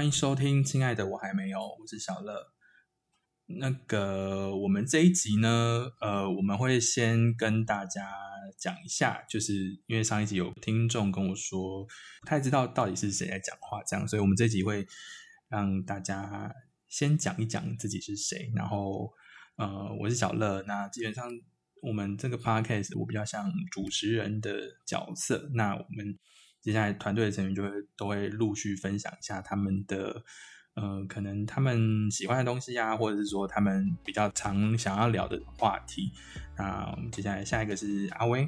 欢迎收听，亲爱的，我还没有，我是小乐。那个，我们这一集呢，呃，我们会先跟大家讲一下，就是因为上一集有听众跟我说，不太知道到底是谁在讲话，这样，所以我们这集会让大家先讲一讲自己是谁，然后，呃，我是小乐，那基本上我们这个 podcast 我比较像主持人的角色，那我们接下来团队的成员就会都会陆续分享一下他们的。呃，可能他们喜欢的东西呀，或者是说他们比较常想要聊的话题。那我们接下来下一个是阿威。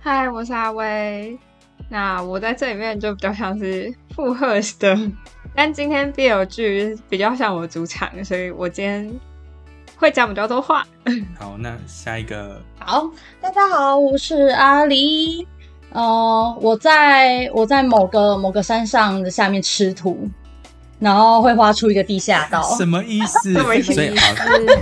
嗨，我是阿威。那我在这里面就比较像是附和的，但今天 BL 剧比较像我主场，所以我今天会讲比较多话。好，那下一个。好，大家好，我是阿狸。呃，我在我在某个某个山上的下面吃土。然后会挖出一个地下道，什么意思？所以好，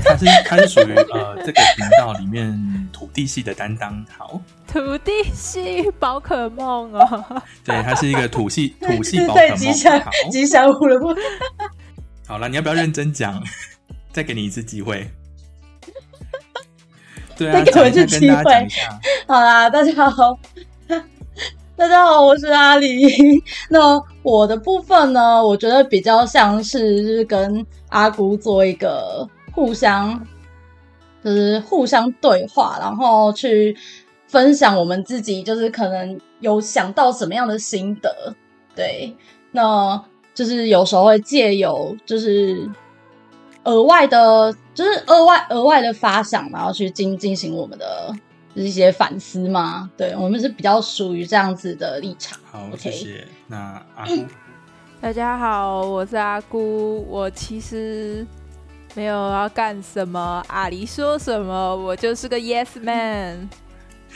他是它是属于呃这个频道里面土地系的担当。好，土地系宝可梦哦，对，它是一个土系 土系宝可梦。吉祥吉祥物了不？好了，你要不要认真讲？再给你一次机会。对啊，再给我一次机会。好啦，大家好。大家好，我是阿里。那我的部分呢？我觉得比较像是跟阿姑做一个互相，就是互相对话，然后去分享我们自己，就是可能有想到什么样的心得。对，那就是有时候会借由就是额外的，就是额外额外的发想，然后去进进行我们的。是一些反思吗？对我们是比较属于这样子的立场。好，谢谢。那阿姑，大家好，我是阿姑。我其实没有要干什么，阿狸说什么，我就是个 yes man。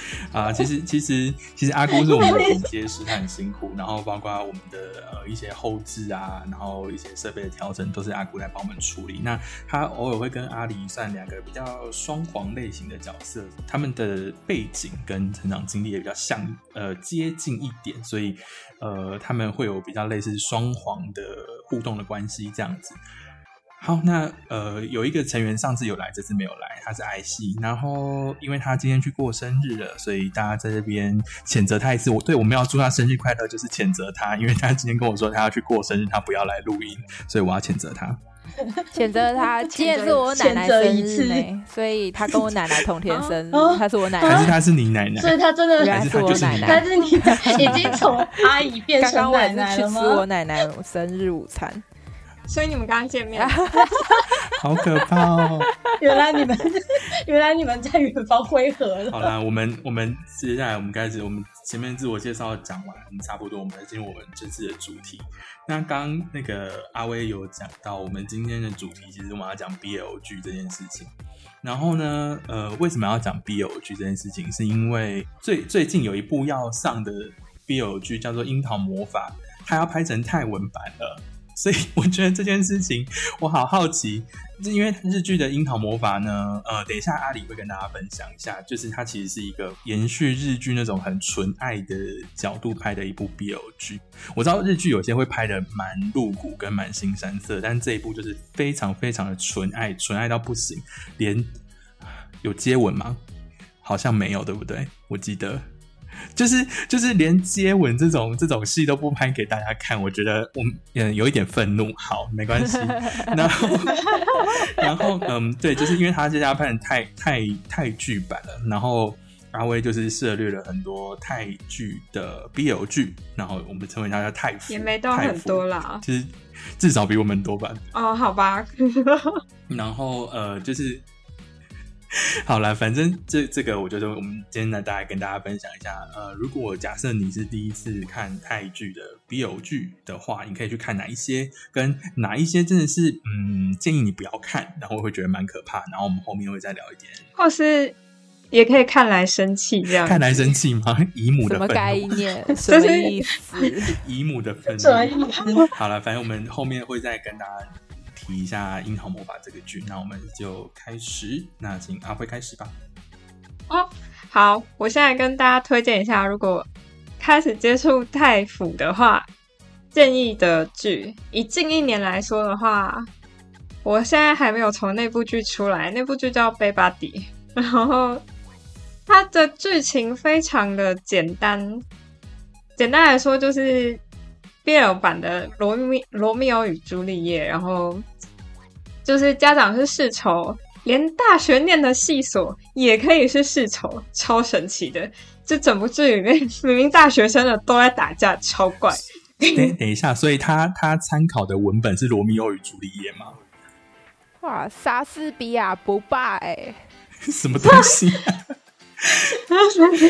啊，其实其实其实阿姑是我们的剪接师，他很辛苦。然后包括我们的呃一些后置啊，然后一些设备的调整，都是阿姑来帮我们处理。那他偶尔会跟阿狸算两个比较双黄类型的角色，他们的背景跟成长经历也比较像，呃接近一点，所以呃他们会有比较类似双黄的互动的关系这样子。好，那呃，有一个成员上次有来，这次没有来，他是爱希。然后因为他今天去过生日了，所以大家在这边谴责他一次。我对我们要祝他生日快乐，就是谴责他，因为他今天跟我说他要去过生日，他不要来录音，所以我要谴责他。谴责他，今天是我奶奶生日呢，所以他跟我奶奶同天生，他是我奶奶，还是他是你奶奶？所以他真的还是我奶奶，但是你已经从阿姨变成奶奶了吗？吃我奶奶生日午餐。所以你们刚刚见面，好可怕哦！原来你们，原来你们在远方汇合了。好啦，我们我们接下来我们开始，我们前面自我介绍讲完，差不多，我们来进入我们这次的主题。那刚那个阿威有讲到，我们今天的主题其实我们要讲 BL 剧这件事情。然后呢，呃，为什么要讲 BL 剧这件事情？是因为最最近有一部要上的 BL 剧叫做《樱桃魔法》，它要拍成泰文版了。所以我觉得这件事情我好好奇，因为日剧的樱桃魔法呢，呃，等一下阿里会跟大家分享一下，就是它其实是一个延续日剧那种很纯爱的角度拍的一部 BL 剧。我知道日剧有些会拍的蛮露骨跟蛮新山色，但这一部就是非常非常的纯爱，纯爱到不行，连有接吻吗？好像没有，对不对？我记得。就是就是连接吻这种这种戏都不拍给大家看，我觉得我嗯有一点愤怒。好，没关系。然后 然后嗯，对，就是因为他这家拍的太太太剧版了，然后阿威就是涉略了很多泰剧的 BL 剧，然后我们称为他叫泰服，也没到很多啦，其实至少比我们多吧。哦，好吧。然后呃，就是。好了，反正这这个，我觉得我们今天呢，大概跟大家分享一下。呃，如果假设你是第一次看泰剧的 BL 剧的话，你可以去看哪一些，跟哪一些真的是，嗯，建议你不要看，然后会觉得蛮可怕。然后我们后面会再聊一点，或是也可以看来生气这样，看来生气吗？姨母的什么概念？什么意思？姨母的愤怒。好了，反正我们后面会再跟大家。提一下《樱桃魔法》这个剧，那我们就开始。那请阿辉开始吧。哦，好，我现在跟大家推荐一下，如果开始接触太腐的话，建议的剧，以近一年来说的话，我现在还没有从那部剧出来。那部剧叫《Baby》，然后它的剧情非常的简单。简单来说，就是 BL 版的《罗密罗密欧与朱丽叶》，然后就是家长是世仇，连大学念的系所也可以是世仇，超神奇的。这整部剧里面，明明大学生的都在打架，超怪。等等一下，所以他他参考的文本是《罗密欧与朱丽叶》吗？哇，莎士比亚不败，哎，什么东西？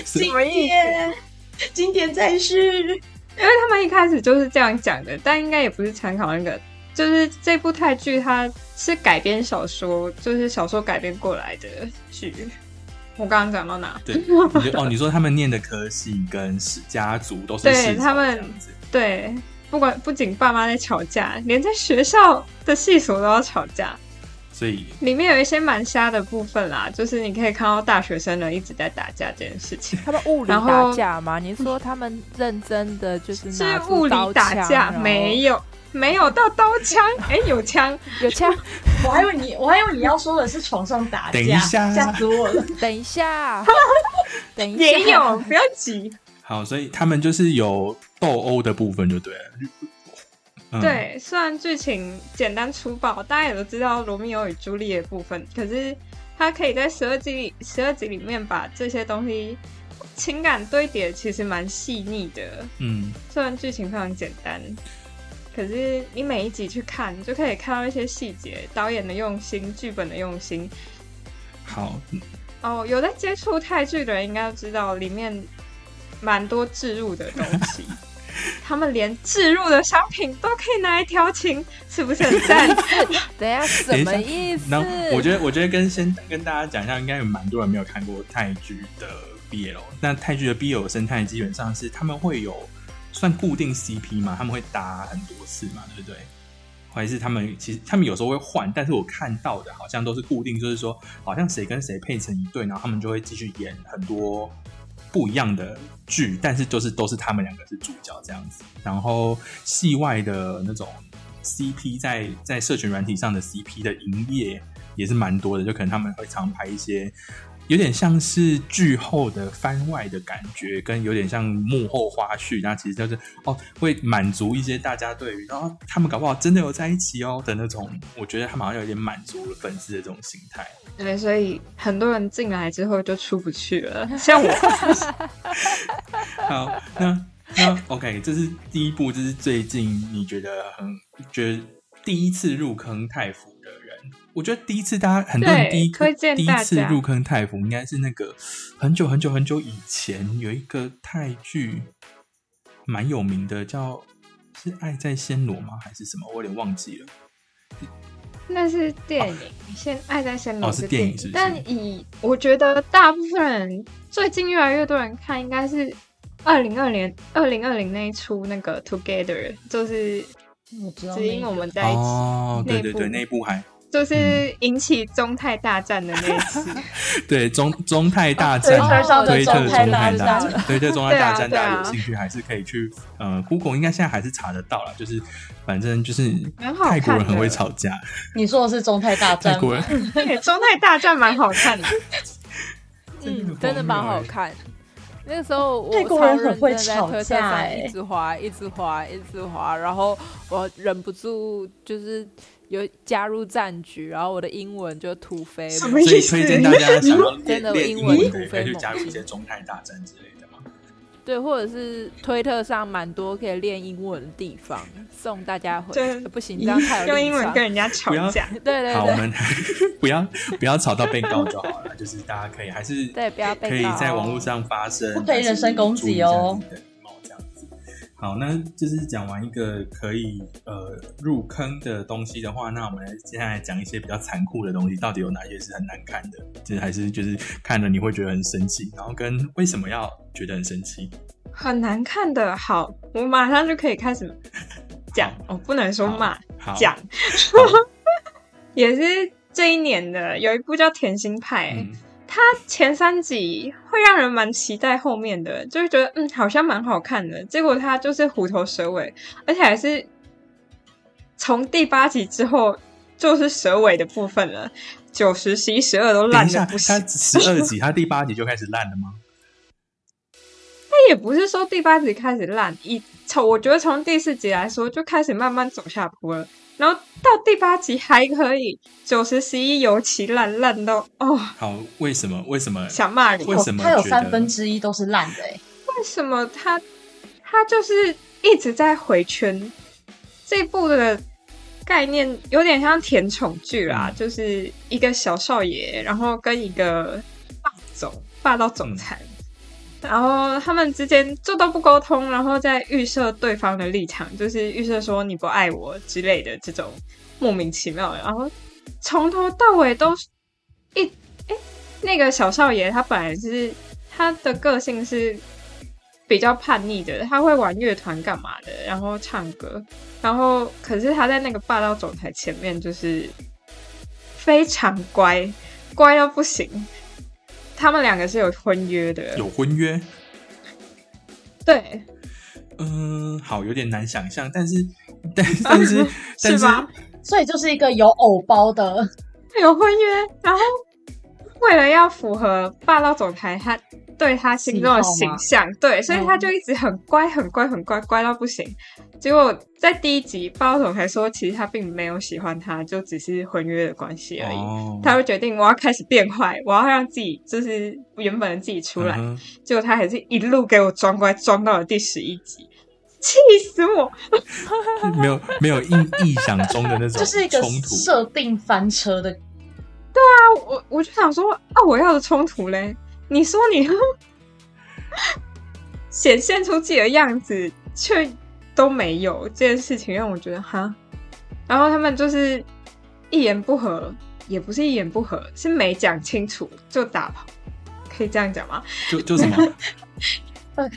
什么意思？经典在世，因为他们一开始就是这样讲的，但应该也不是参考那个，就是这部泰剧它是改编小说，就是小说改编过来的剧。我刚刚讲到哪？对，哦，你说他们念的科系跟家族都是对他们对，不管不仅爸妈在吵架，连在学校的系所都要吵架。所以里面有一些蛮瞎的部分啦，就是你可以看到大学生呢一直在打架这件事情。他们物理打架吗？你说他们认真的就是是物理打架？没有，没有到刀枪。哎，有枪，有枪。我还以为你，我还以为你要说的是床上打架，等一下吓死我了。等一下，等一下，也有，不要急。好，所以他们就是有斗殴的部分，就对了。对，虽然剧情简单粗暴，大家也都知道罗密欧与朱丽叶部分，可是他可以在十二集里十二集里面把这些东西情感堆叠，其实蛮细腻的。嗯，虽然剧情非常简单，可是你每一集去看，就可以看到一些细节，导演的用心，剧本的用心。好，哦，有在接触泰剧的人应该都知道，里面蛮多置入的东西。他们连置入的商品都可以拿来调情，是不是很赞？等 下什么意思？那我觉得，我觉得跟先跟大家讲一下，应该有蛮多人没有看过泰剧的 BL。那泰剧的 BL 生态基本上是他们会有算固定 CP 嘛？他们会搭很多次嘛？对不对？还是他们其实他们有时候会换，但是我看到的好像都是固定，就是说好像谁跟谁配成一对，然后他们就会继续演很多。不一样的剧，但是就是都是他们两个是主角这样子。然后戏外的那种 CP，在在社群软体上的 CP 的营业也是蛮多的，就可能他们会常拍一些有点像是剧后的番外的感觉，跟有点像幕后花絮。那其实就是哦，会满足一些大家对于然后他们搞不好真的有在一起哦的那种，我觉得他们好像有点满足了粉丝的这种心态。对，所以很多人进来之后就出不去了，像我。好，那那 OK，这是第一步，这是最近你觉得很觉得第一次入坑泰服。我觉得第一次大家很多人第一第一次入坑泰服，应该是那个很久很久很久以前有一个泰剧蛮有名的，叫是《爱在暹罗》吗？还是什么？我有点忘记了。那是电影，先爱在暹罗是电影，但以我觉得大部分人最近越来越多人看，应该是二零二年二零二零那一出那个 Together，就是只因我们在一起，哦，对对对，那一部还。就是引起中泰大战的那一次，对中中泰大战，推特中泰大战，推特中泰大战，大家有兴趣还是可以去呃，Google 应该现在还是查得到了。就是反正就是泰国人很会吵架。你说的是中泰大战？泰国人中泰大战蛮好看的，嗯，真的蛮好看。那个时候我超认真在推特上一直滑，一直滑，一直滑，然后我忍不住就是。有加入战局，然后我的英文就突飞，所以推荐大家想要 真的英文突飞，可以加入一些中泰大战之类的吗？对，或者是推特上蛮多可以练英文的地方，送大家回。不行，这样太用英文跟人家吵架。对对对，好，我们 不要不要吵到被告就好了，就是大家可以还是对不要被可以在网络上发声，不可以人身攻击哦。好，那就是讲完一个可以呃入坑的东西的话，那我们接下来讲一些比较残酷的东西，到底有哪些是很难看的？就是还是就是看了你会觉得很生气，然后跟为什么要觉得很生气？很难看的，好，我马上就可以开始讲哦，不能说骂，讲，也是这一年的有一部叫《甜心派》。它前三集会让人蛮期待后面的，就是觉得嗯好像蛮好看的，结果它就是虎头蛇尾，而且还是从第八集之后就是蛇尾的部分了，九十、十一、十二都烂的不行。它十二集，它第八集就开始烂了吗？它也不是说第八集开始烂，一从我觉得从第四集来说就开始慢慢走下坡了。然后到第八集还可以，九十十一尤其烂烂到哦。好，为什么？为什么想骂你？为什么他有三分之一都是烂的？哎，为什么他他就是一直在回圈？这部的概念有点像甜宠剧啦，就是一个小少爷，然后跟一个霸总霸道总裁。然后他们之间就都不沟通，然后在预设对方的立场，就是预设说你不爱我之类的这种莫名其妙的。然后从头到尾都一哎，那个小少爷他本来是他的个性是比较叛逆的，他会玩乐团干嘛的，然后唱歌，然后可是他在那个霸道总裁前面就是非常乖，乖到不行。他们两个是有婚约的，有婚约。对，嗯，好，有点难想象，但是，但 但是，是吧？所以就是一个有偶包的，有婚约，然后为了要符合霸道总裁他对他心中的形象，对，所以他就一直很乖，很乖，很乖，乖到不行。结果在第一集，霸道总裁说，其实他并没有喜欢他，就只是婚约的关系而已。他会决定我要开始变坏，我要让自己就是原本的自己出来。结果他还是一路给我装乖，装到了第十一集，气死我！没有没有意意想中的那种，就是一个设定翻车的。对啊，我我就想说啊，我要的冲突嘞？你说你显现出自己的样子，却。都没有这件事情让我觉得哈，然后他们就是一言不合，也不是一言不合，是没讲清楚就打跑，可以这样讲吗？就就什么？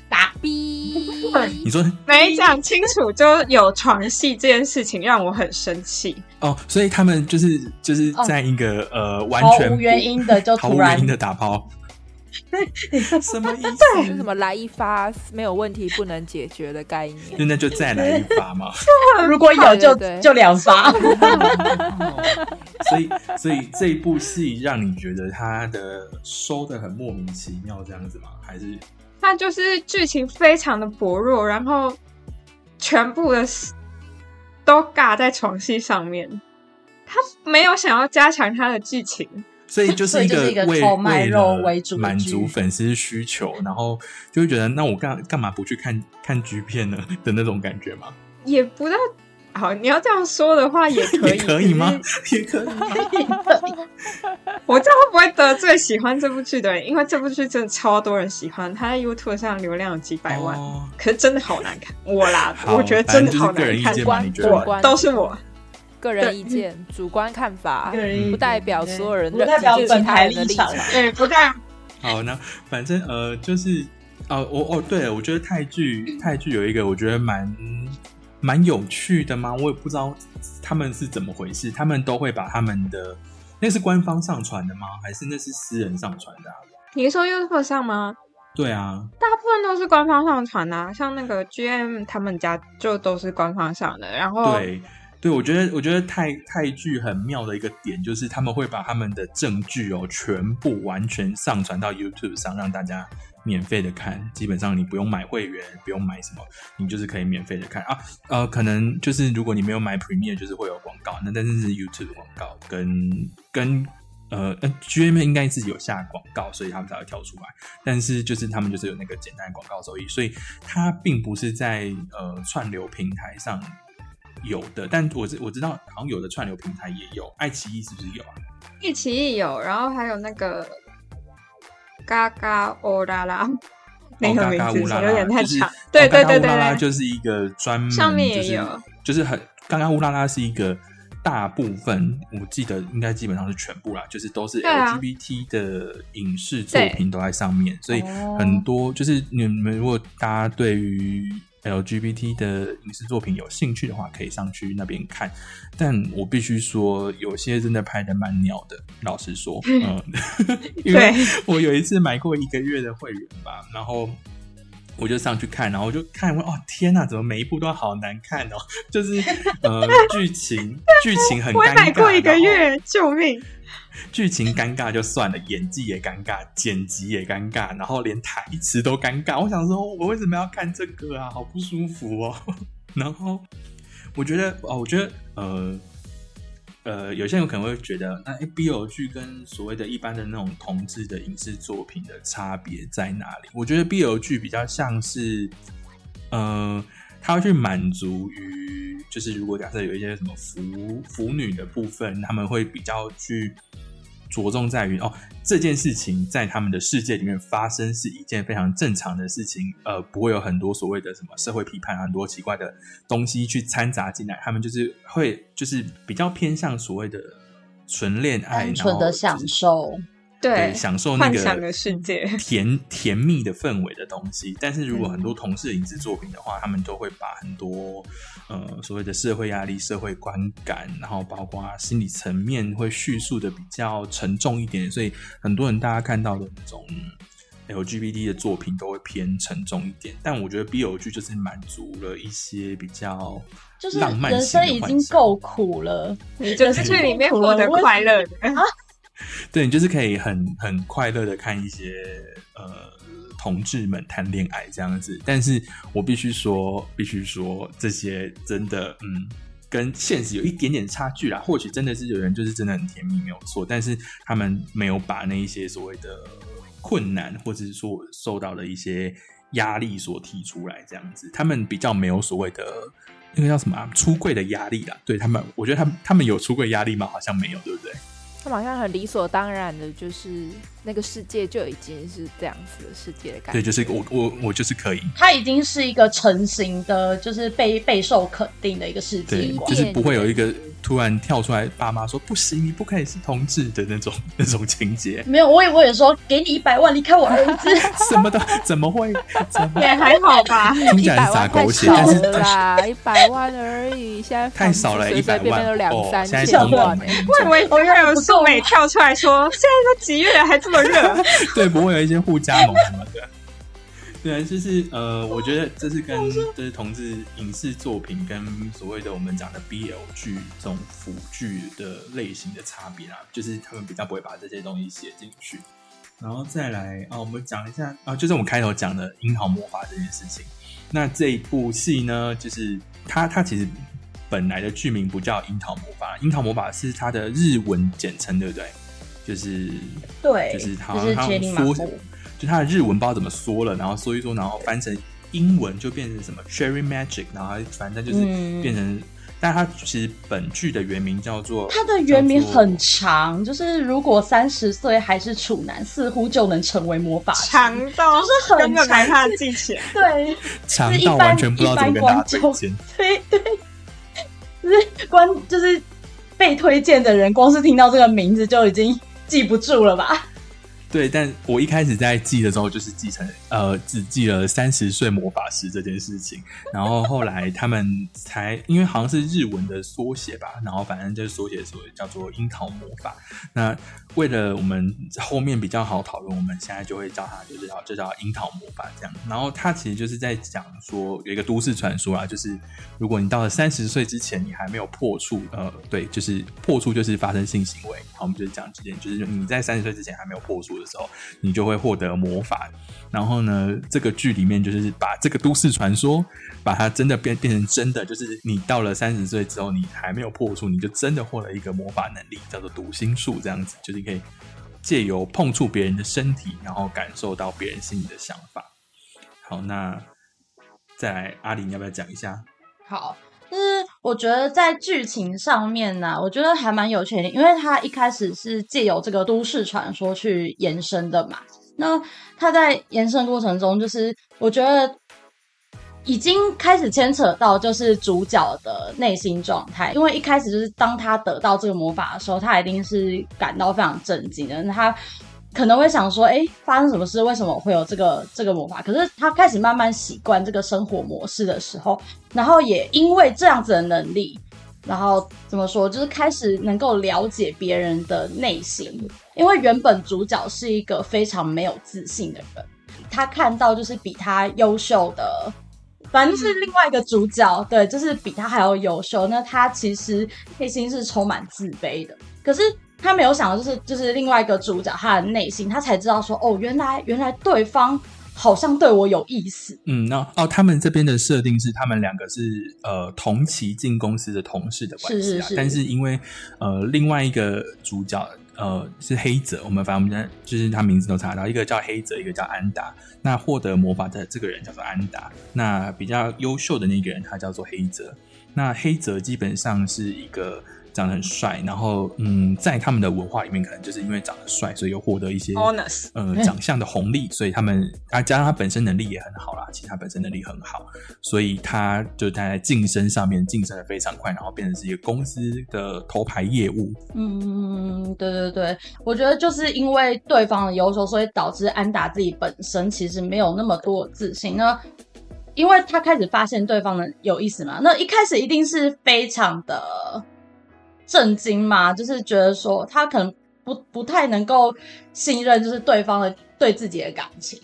打逼？你说 没讲清楚就有床戏这件事情让我很生气哦，所以他们就是就是在一个呃完全无原因的就突然的打抛。什么意思？是什么来一发没有问题不能解决的概念？那那就再来一发嘛。如果有就就两发。所以所以这一部戏让你觉得它的收的很莫名其妙这样子吗？还是它就是剧情非常的薄弱，然后全部的都尬在床戏上面，他没有想要加强他的剧情。所以就是一个为为了满足粉丝需求，然后就会觉得那我干干嘛不去看看剧片呢 的那种感觉吗？也不知道，好，你要这样说的话也可以，可以吗？也可以。我这样会不会得罪喜欢这部剧的人？因为这部剧真的超多人喜欢，它在 YouTube 上流量有几百万，可是真的好难看。我啦，我觉得真的好难看，我都是我。个人意见，主观看法，不代表所有人，不代表本台立场。对，不代。好，那反正呃，就是哦，我哦，对了，我觉得泰剧泰剧有一个我觉得蛮蛮有趣的吗？我也不知道他们是怎么回事，他们都会把他们的那是官方上传的吗？还是那是私人上传的？你是说 YouTube 上吗？对啊，大部分都是官方上传啊，像那个 GM 他们家就都是官方上的，然后对。对，我觉得我觉得泰泰剧很妙的一个点，就是他们会把他们的证据哦全部完全上传到 YouTube 上，让大家免费的看。基本上你不用买会员，不用买什么，你就是可以免费的看啊。呃，可能就是如果你没有买 Premiere，就是会有广告。那但是是 YouTube 广告跟跟呃 GM 应该是有下广告，所以他们才会跳出来。但是就是他们就是有那个简单的广告收益，所以它并不是在呃串流平台上。有的，但我知我知道，好像有的串流平台也有，爱奇艺是不是有啊？爱奇艺有，然后还有那个嘎嘎乌拉拉，那个名字有点太长。对对对对对，就是一个专门上面也有，就是很刚刚乌拉拉是一个大部分，我记得应该基本上是全部啦，就是都是 LGBT 的影视作品都在上面，所以很多就是你们如果大家对于 LGBT 的影视作品有兴趣的话，可以上去那边看。但我必须说，有些真的拍的蛮鸟的。老实说，嗯，因为我有一次买过一个月的会员吧，然后我就上去看，然后我就看，哦天哪，怎么每一部都好难看哦？就是呃，剧情剧情很，我买过一个月，救命！剧情尴尬就算了，演技也尴尬，剪辑也尴尬，然后连台词都尴尬。我想说，我为什么要看这个啊？好不舒服哦。然后我觉得，哦，我觉得，呃，呃，有些人可能会觉得，那 BL 剧跟所谓的一般的那种同志的影视作品的差别在哪里？我觉得 BL 剧比较像是，呃，它会去满足于，就是如果假设有一些什么腐腐女的部分，他们会比较去。着重在于哦，这件事情在他们的世界里面发生是一件非常正常的事情，呃，不会有很多所谓的什么社会批判，很多奇怪的东西去掺杂进来。他们就是会，就是比较偏向所谓的纯恋爱，单纯的享受。对，享受那个世界甜 甜蜜的氛围的东西。但是如果很多同事影视作品的话，他们都会把很多呃所谓的社会压力、社会观感，然后包括心理层面，会叙述的比较沉重一点。所以很多人大家看到的那种 LGBT 的作品都会偏沉重一点。但我觉得 BL 剧就是满足了一些比较就是浪漫人生已经够苦了，你就是去里面获得快乐的啊。对你就是可以很很快乐的看一些呃同志们谈恋爱这样子，但是我必须说，必须说这些真的嗯跟现实有一点点差距啦。或许真的是有人就是真的很甜蜜没有错，但是他们没有把那一些所谓的困难或者是说受到的一些压力所提出来这样子，他们比较没有所谓的那个叫什么出柜的压力啦。对他们，我觉得他们他们有出柜压力吗？好像没有，对不对？好像很理所当然的，就是那个世界就已经是这样子的世界的感觉。对，就是我我我就是可以。它已经是一个成型的，就是被备受肯定的一个世界观，就是不会有一个。突然跳出来，爸妈说不行，你不可以是同志的那种 那种情节。没有，我也我也说给你一百万离开我儿子，什么的，怎么会？怎 么也还好吧，听起来撒狗血，但是啦，一百万而已，现在太少了，一百万都两三千万。我以为会有素美跳出来说，现在都几月了，还这么热？对，不会有一些互加盟什么的。对，就是呃，我觉得这是跟就是同志影视作品跟所谓的我们讲的 BL 剧这种腐剧的类型的差别啦，就是他们比较不会把这些东西写进去。然后再来啊，我们讲一下啊，就是我们开头讲的樱桃魔法这件事情。那这一部戏呢，就是它它其实本来的剧名不叫樱桃魔法，樱桃魔法是它的日文简称，对不对？就是对，就是他他缩。就他的日文不知道怎么说了，然后说一说，然后翻成英文就变成什么 Cherry Magic，然后反正就是变成，但它其实本剧的原名叫做，它的原名很长，就是如果三十岁还是处男，似乎就能成为魔法师，长到就是很长，他的记起来，对，长到完全不知道怎么跟大家推荐，对对，就是关就是被推荐的人，光是听到这个名字就已经记不住了吧。对，但我一开始在记的时候，就是记成呃，只记了三十岁魔法师这件事情。然后后来他们才，因为好像是日文的缩写吧，然后反正就是缩写所叫做樱桃魔法。那为了我们后面比较好讨论，我们现在就会叫它就是叫就叫樱桃魔法这样。然后它其实就是在讲说有一个都市传说啊，就是如果你到了三十岁之前，你还没有破处，呃，对，就是破处就是发生性行为。好，我们就讲这件，就是你在三十岁之前还没有破处。的时候，你就会获得魔法。然后呢，这个剧里面就是把这个都市传说，把它真的变变成真的，就是你到了三十岁之后，你还没有破处，你就真的获得一个魔法能力，叫做读心术。这样子，就是可以借由碰触别人的身体，然后感受到别人心里的想法。好，那再来，阿里你要不要讲一下？好。就是我觉得在剧情上面呢，我觉得还蛮有趣的，因为它一开始是借由这个都市传说去延伸的嘛。那它在延伸过程中，就是我觉得已经开始牵扯到就是主角的内心状态，因为一开始就是当他得到这个魔法的时候，他一定是感到非常震惊的。他可能会想说，哎，发生什么事？为什么会有这个这个魔法？可是他开始慢慢习惯这个生活模式的时候，然后也因为这样子的能力，然后怎么说，就是开始能够了解别人的内心。因为原本主角是一个非常没有自信的人，他看到就是比他优秀的，反正是另外一个主角，对，就是比他还要优秀。那他其实内心是充满自卑的，可是。他没有想到，就是就是另外一个主角，他的内心，他才知道说，哦，原来原来对方好像对我有意思。嗯，那哦，他们这边的设定是，他们两个是呃同期进公司的同事的关系啊。但是因为呃另外一个主角呃是黑泽，我们反正我们就是他名字都查到，一个叫黑泽，一个叫安达。那获得魔法的这个人叫做安达，那比较优秀的那个人他叫做黑泽。那黑泽基本上是一个。长得很帅，然后嗯，在他们的文化里面，可能就是因为长得帅，所以又获得一些呃长相的红利，所以他们啊加上他本身能力也很好啦，其实他本身能力很好，所以他就他在晋升上面晋升的非常快，然后变成是一个公司的头牌业务。嗯，对对对，我觉得就是因为对方的优秀，所以导致安达自己本身其实没有那么多自信。那因为他开始发现对方的有意思嘛，那一开始一定是非常的。震惊嘛，就是觉得说他可能不不太能够信任，就是对方的对自己的感情。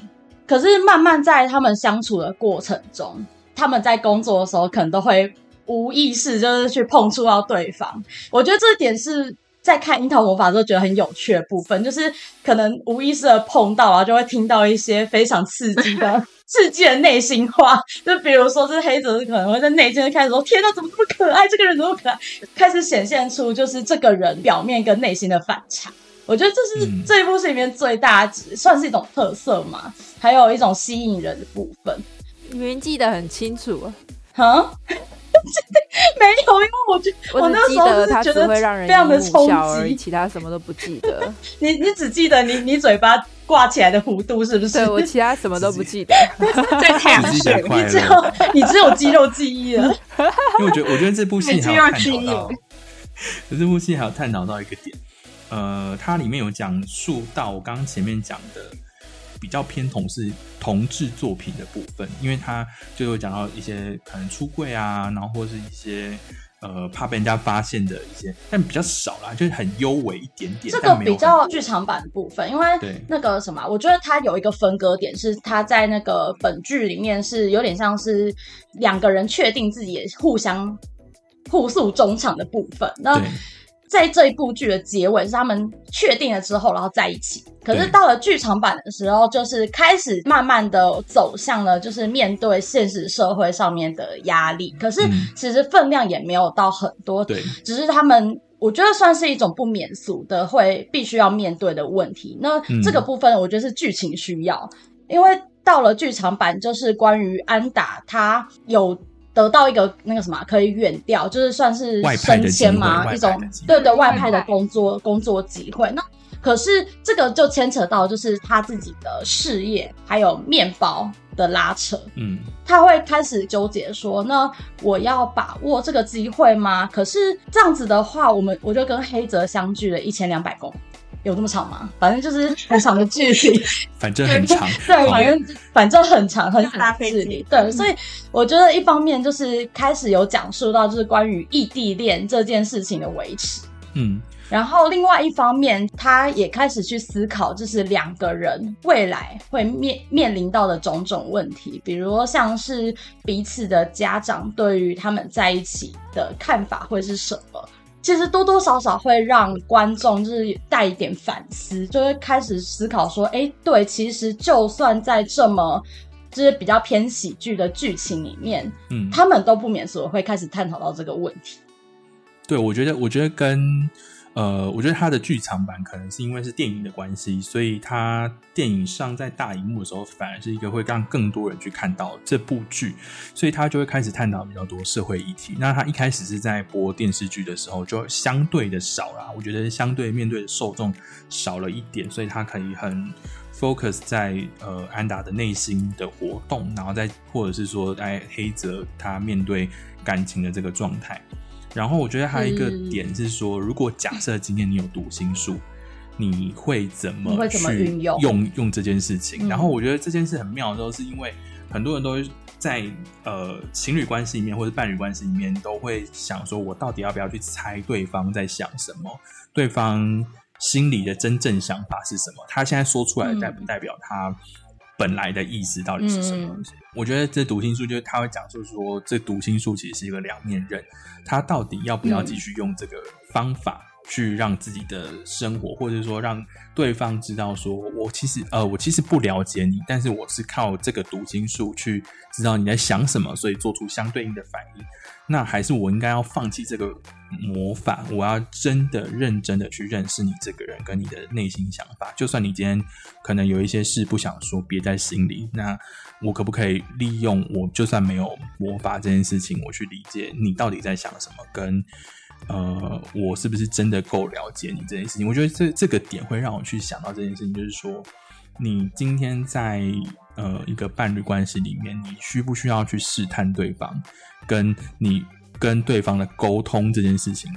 可是慢慢在他们相处的过程中，他们在工作的时候，可能都会无意识就是去碰触到对方。我觉得这点是在看《樱桃魔法》时候觉得很有趣的部分，就是可能无意识的碰到，然后就会听到一些非常刺激的。刺激的内心话，就比如说，这黑泽是可能会在内心开始说：“天哪，怎么这么可爱？这个人怎么可爱？”开始显现出就是这个人表面跟内心的反差。我觉得这是这一部戏里面最大值，算是一种特色嘛，还有一种吸引人的部分。明明记得很清楚啊。没有，因为我觉我那时候是觉得非常的冲击，其他什么都不记得。你你只记得你你嘴巴挂起来的弧度是不是？对我其他什么都不记得。在太阳穴，你只有你只有肌肉记忆了。因为我觉得我觉得这部戏还有探讨到，这部戏还有探讨到一个点，呃，它里面有讲述到我刚刚前面讲的。比较偏同是同志作品的部分，因为他就有讲到一些可能出柜啊，然后或是一些呃怕被人家发现的一些，但比较少啦，就是很优美一点点。这个比较剧场版的部分，因为那个什么，我觉得它有一个分割点，是它在那个本剧里面是有点像是两个人确定自己互相互诉衷肠的部分。那在这一部剧的结尾是他们确定了之后，然后在一起。可是到了剧场版的时候，就是开始慢慢的走向了，就是面对现实社会上面的压力。可是其实分量也没有到很多，对，只是他们我觉得算是一种不免俗的会必须要面对的问题。那这个部分我觉得是剧情需要，因为到了剧场版就是关于安达他有。得到一个那个什么可以远调，就是算是升迁嘛，一种对对外派的工作工作机会。那可是这个就牵扯到就是他自己的事业还有面包的拉扯，嗯，他会开始纠结说，那我要把握这个机会吗？可是这样子的话，我们我就跟黑泽相距了一千两百公里。有那么长吗？反正就是很长的距离，反正很长，对，反正反正很长很大距离，对，所以我觉得一方面就是开始有讲述到就是关于异地恋这件事情的维持，嗯，然后另外一方面他也开始去思考，就是两个人未来会面面临到的种种问题，比如像是彼此的家长对于他们在一起的看法会是什么。其实多多少少会让观众就是带一点反思，就会开始思考说：，哎，对，其实就算在这么就是比较偏喜剧的剧情里面，嗯，他们都不免所会开始探讨到这个问题。对，我觉得，我觉得跟。呃，我觉得它的剧场版可能是因为是电影的关系，所以它电影上在大荧幕的时候，反而是一个会让更多人去看到这部剧，所以他就会开始探讨比较多社会议题。那他一开始是在播电视剧的时候，就相对的少啦，我觉得相对面对的受众少了一点，所以他可以很 focus 在呃安达的内心的活动，然后再或者是说在黑泽他面对感情的这个状态。然后我觉得还有一个点是说，如果假设今天你有读心术，你会怎么去运用用用这件事情？嗯然后我觉得这件事很妙的时候，是因为很多人都会在呃情侣关系里面或者伴侣关系里面，都会想说，我到底要不要去猜对方在想什么？对方心里的真正想法是什么？他现在说出来代不代表他本来的意思到底是什么？嗯我觉得这读心术就是他会讲述说，这读心术其实是一个两面刃，他到底要不要继续用这个方法去让自己的生活，或者说让对方知道说，我其实呃，我其实不了解你，但是我是靠这个读心术去知道你在想什么，所以做出相对应的反应。那还是我应该要放弃这个魔法，我要真的认真的去认识你这个人跟你的内心想法。就算你今天可能有一些事不想说，憋在心里，那我可不可以利用我就算没有魔法这件事情，我去理解你到底在想什么，跟呃，我是不是真的够了解你这件事情？我觉得这这个点会让我去想到这件事情，就是说，你今天在呃一个伴侣关系里面，你需不需要去试探对方，跟你跟对方的沟通这件事情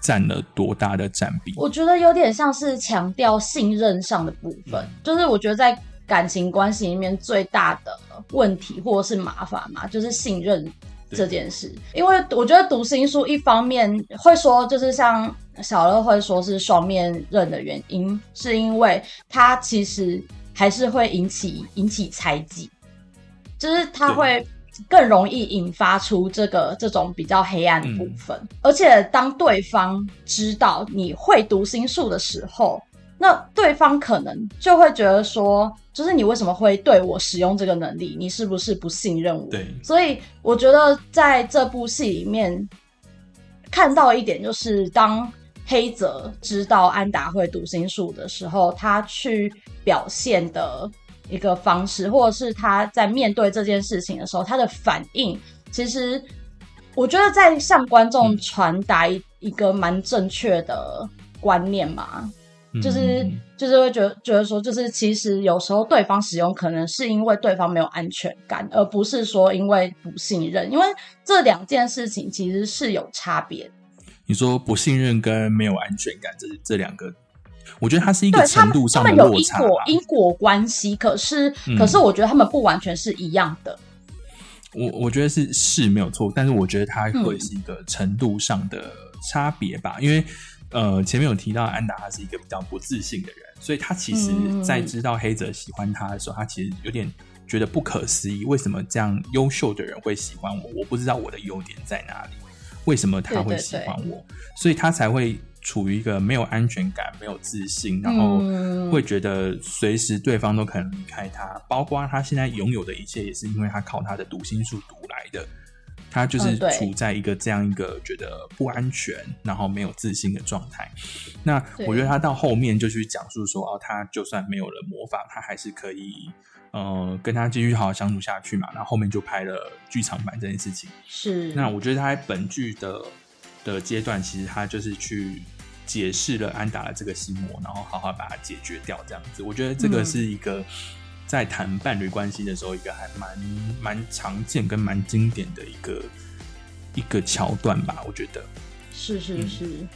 占了多大的占比？我觉得有点像是强调信任上的部分，就是我觉得在感情关系里面最大的问题或者是麻烦嘛，就是信任这件事。因为我觉得读心术一方面会说，就是像小乐会说是双面刃的原因，是因为它其实还是会引起引起猜忌，就是它会。更容易引发出这个这种比较黑暗的部分，而且当对方知道你会读心术的时候，那对方可能就会觉得说，就是你为什么会对我使用这个能力？你是不是不信任我？对，所以我觉得在这部戏里面看到一点，就是当黑泽知道安达会读心术的时候，他去表现的一个方式，或者是他在面对这件事情的时候，他的反应，其实我觉得在向观众传达一一个蛮正确的观念嘛。就是嗯就是会觉得觉得说，就是其实有时候对方使用可能是因为对方没有安全感，而不是说因为不信任，因为这两件事情其实是有差别的。你说不信任跟没有安全感，这这两个，我觉得它是一个程度上他们有因的落差因果关系，可是、嗯。可是我觉得他们不完全是一样的。我我觉得是是没有错，但是我觉得它嗯。会是一个程度上的差别吧，因为呃前面有提到安达他是一个比较不自信的人，所以他其实嗯在知道黑泽喜欢他的时候，他其实有点觉得不可思议，为什么这样优秀的人会喜欢我？我不知道我的优点在哪里，为什么他会喜欢我？所以他才会处于一个没有安全感、没有自信，然后嗯会觉得随时对方都可能离开他，包括他现在拥有的一切，也是因为他靠他的读心术读来的。他就是处在一个这样一个觉得不安全，然后没有自信的状态。那我觉得他到后面就去讲述说，哦，他就算没有了魔法，他还是可以，呃，跟他继续好好相处下去嘛。然后后面就拍了剧场版这件事情。是那我觉得他在本剧的的阶段，其实他就是去解释了安达的这个心魔，然后好好把它解决掉，这样子。我觉得这个嗯是一个在谈伴侣关系的时候，一个还蛮蛮常见跟蛮经典的一个一个桥段吧。我觉得，是是嗯是。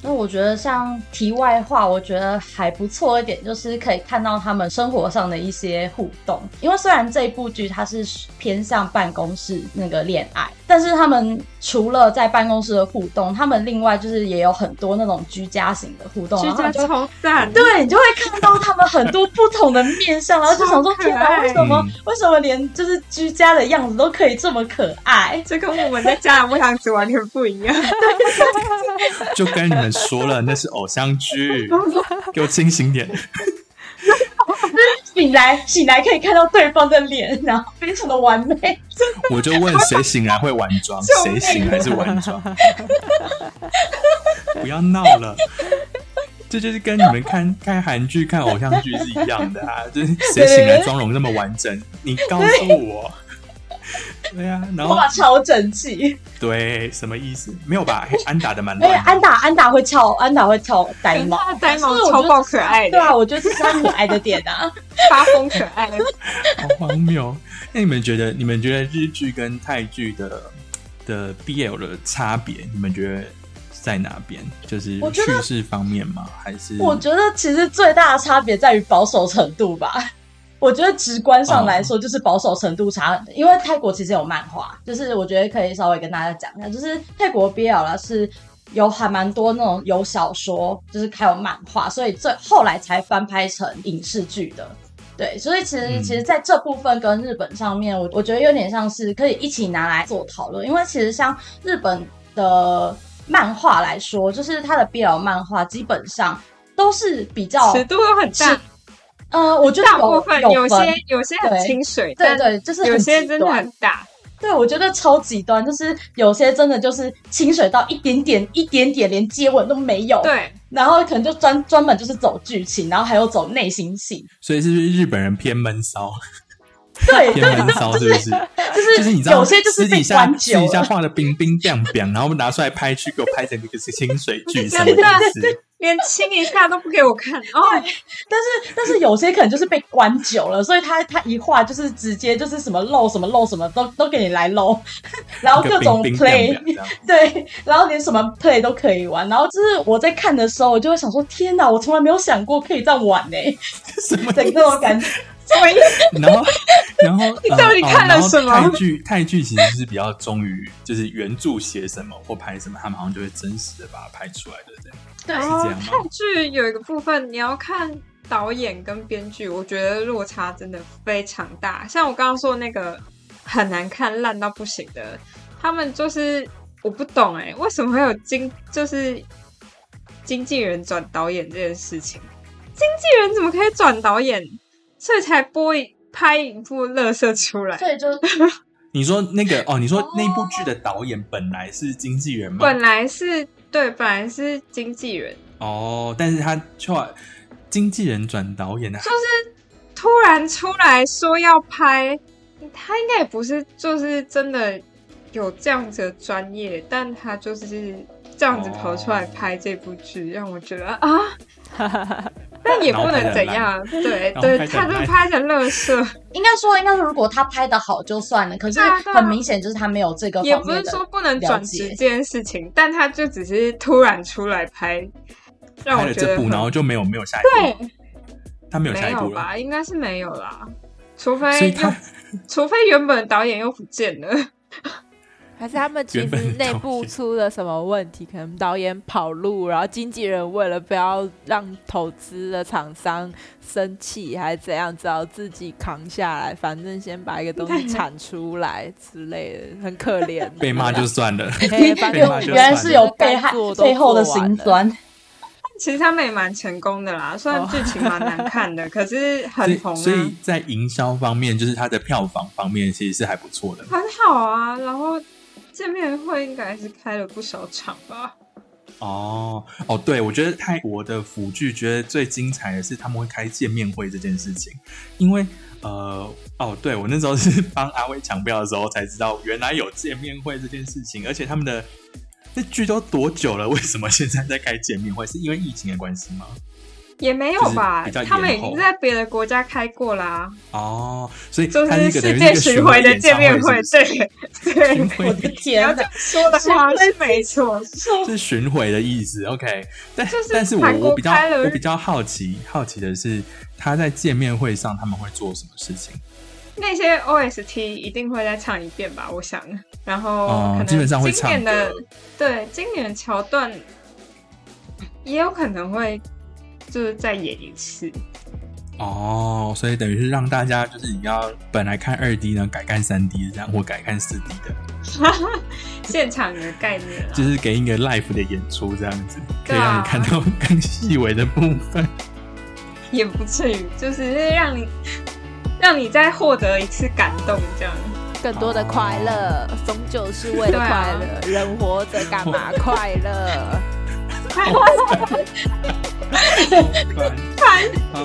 那我觉得像题外话，我觉得还不错一点，就是可以看到他们生活上的一些互动。因为虽然这一部剧它是偏向办公室那个恋爱，但是他们除了在办公室的互动，他们另外就是也有很多那种居家型的互动，居家超赞，对你就会看到他们很多不同的面相，然后就想说天哪，为什么嗯为什么连就是居家的样子都可以这么可爱？这跟我们在家的牧羊子完全不一样。就跟你们说了，那是偶像剧，给我清醒点。醒来醒来可以看到对方的脸，然后非常的完美。我就问谁醒来会玩妆，谁醒来是玩妆？不要闹了，这就是跟你们看看韩剧、看偶像剧是一样的啊！就是谁醒来妆容那么完整？你告诉我。对啊，然后哇，超整齐！对什么意思？没有吧？安打的蛮而且乱的。安打安打会翘，安打会翘呆毛，呆毛超爆可爱的对啊，我觉得这是他可爱的点啊。发疯可爱。好荒谬。那你们觉得，你们觉得日剧跟泰剧的的 BL 的差别，你们觉得在哪边？就是叙事方面吗？还是我觉得其实最大的差别在于保守程度吧。我觉得直观上来说，就是保守程度差很多。因为泰国其实有漫画，就是我觉得可以稍微跟大家讲一下，就是泰国 BL 啦是有还蛮多那种有小说，就是还有漫画，所以最后来才翻拍成影视剧的。对，所以其实嗯其实在这部分跟日本上面，我我觉得有点像是可以一起拿来做讨论，因为其实像日本的漫画来说，就是它的 BL 漫画基本上都是比较尺度都很大是，呃，我觉得大有部分有些有些很清水，但对对，就是有些真的很大。对，我觉得超极端，就是有些真的就是清水到一点点、一点点连接吻都没有，，对，然后可能就专专门就是走剧情，然后还有走内心戏，所以是不是日本人偏闷骚，对，偏闷骚是不是？就是就是你知道，有些就是被私底下私底下，画的冰冰凉凉，然后拿出来拍去给我拍成一个清水剧，什么意思？连亲一下都不给我看哦。但是但是有些可能就是被关久了，所以他他一画就是直接就是什么露什么露什么都都给你来露，然后各种冰冰凉 play 对，然后连什么 play 都可以玩，然后就是我在看的时候，我就会想说，天哪，我从来没有想过可以这样玩 呢、什么的那种感觉。什么意思？然后，然后 你到底看了什么泰剧泰剧其实是比较忠于，就是原著写什么或拍什么，他们好像就会真实的把它拍出来的，这样对是哦这样泰剧有一个部分你要看导演跟编剧，我觉得落差真的非常大。像我刚刚说的那个很难看、烂到不行的，他们就是我不懂哎、为什么会有经就是经纪人转导演这件事情？经纪人怎么可以转导演？所以才播一拍一部乐色出来。所以就 你说那个哦，你说那部剧的导演本来是经纪人吗？本来是对，本来是经纪人，哦，但是他后来经纪人转导演的，突然出来说要拍，他应该也不是就是真的有这样子的专业，但他就是这样子跑出来拍这部剧，让我觉得啊，但也不能怎样，对对，他就拍成乐色，应该说，应该说，如果他拍的好就算了，可是很明显就是他没有这个也。不是说不能转职这件事情，但他就只是突然出来拍，让我觉得了这部，然后就没有没有下一部，对，他没有下一部吧？应该是没有啦，除非他除非原本导演又不见了。还是他们其实内部出了什么问题？可能导演跑路，然后经纪人为了不要让投资的厂商生气，还是怎样，只好自己扛下来，反正先把一个东西产出来之类的，很可怜。被骂就算了。原来是有背该害背后的做完了辛酸。其实他们也蛮成功的啦，虽然哦剧情蛮难看的，可是很红所以啊，在营销方面，就是它的票房方面，其实是还不错的。很好啊。然后见面会应该是开了不少场吧？哦哦，对，我觉得泰国的腐剧，觉得最精彩的是他们会开见面会这件事情，因为呃，哦，对我那时候是帮阿威抢票的时候才知道，原来有见面会这件事情，而且他们的那剧都多久了？为什么现在在开见面会？是因为疫情的关系吗？也没有吧就是，他们已经在别的国家开过啦，哦，所以就它是世界巡巡回的见面会，对对巡。回我的天哪要这样！说的话是没错，是巡回的意思，OK 但。就是但是我我比较开了我比较好奇好奇的是，他在见面会上他们会做什么事情？那些 OST 一定会再唱一遍吧，我想。然后可能哦基本上会今年的对今年的桥段也有可能会就是再演一次。哦，所以等于是让大家就是你要本来看二 D 呢，改看三 D 这样，或改看四 D 的，现场的概念啊，就是给一个 live 的演出这样子，可以让你看到更细微的部分。也不至于，就是让你让你再获得一次感动这样。更多的快乐，终究是为了快乐。人活着干嘛 快乐？好 烦好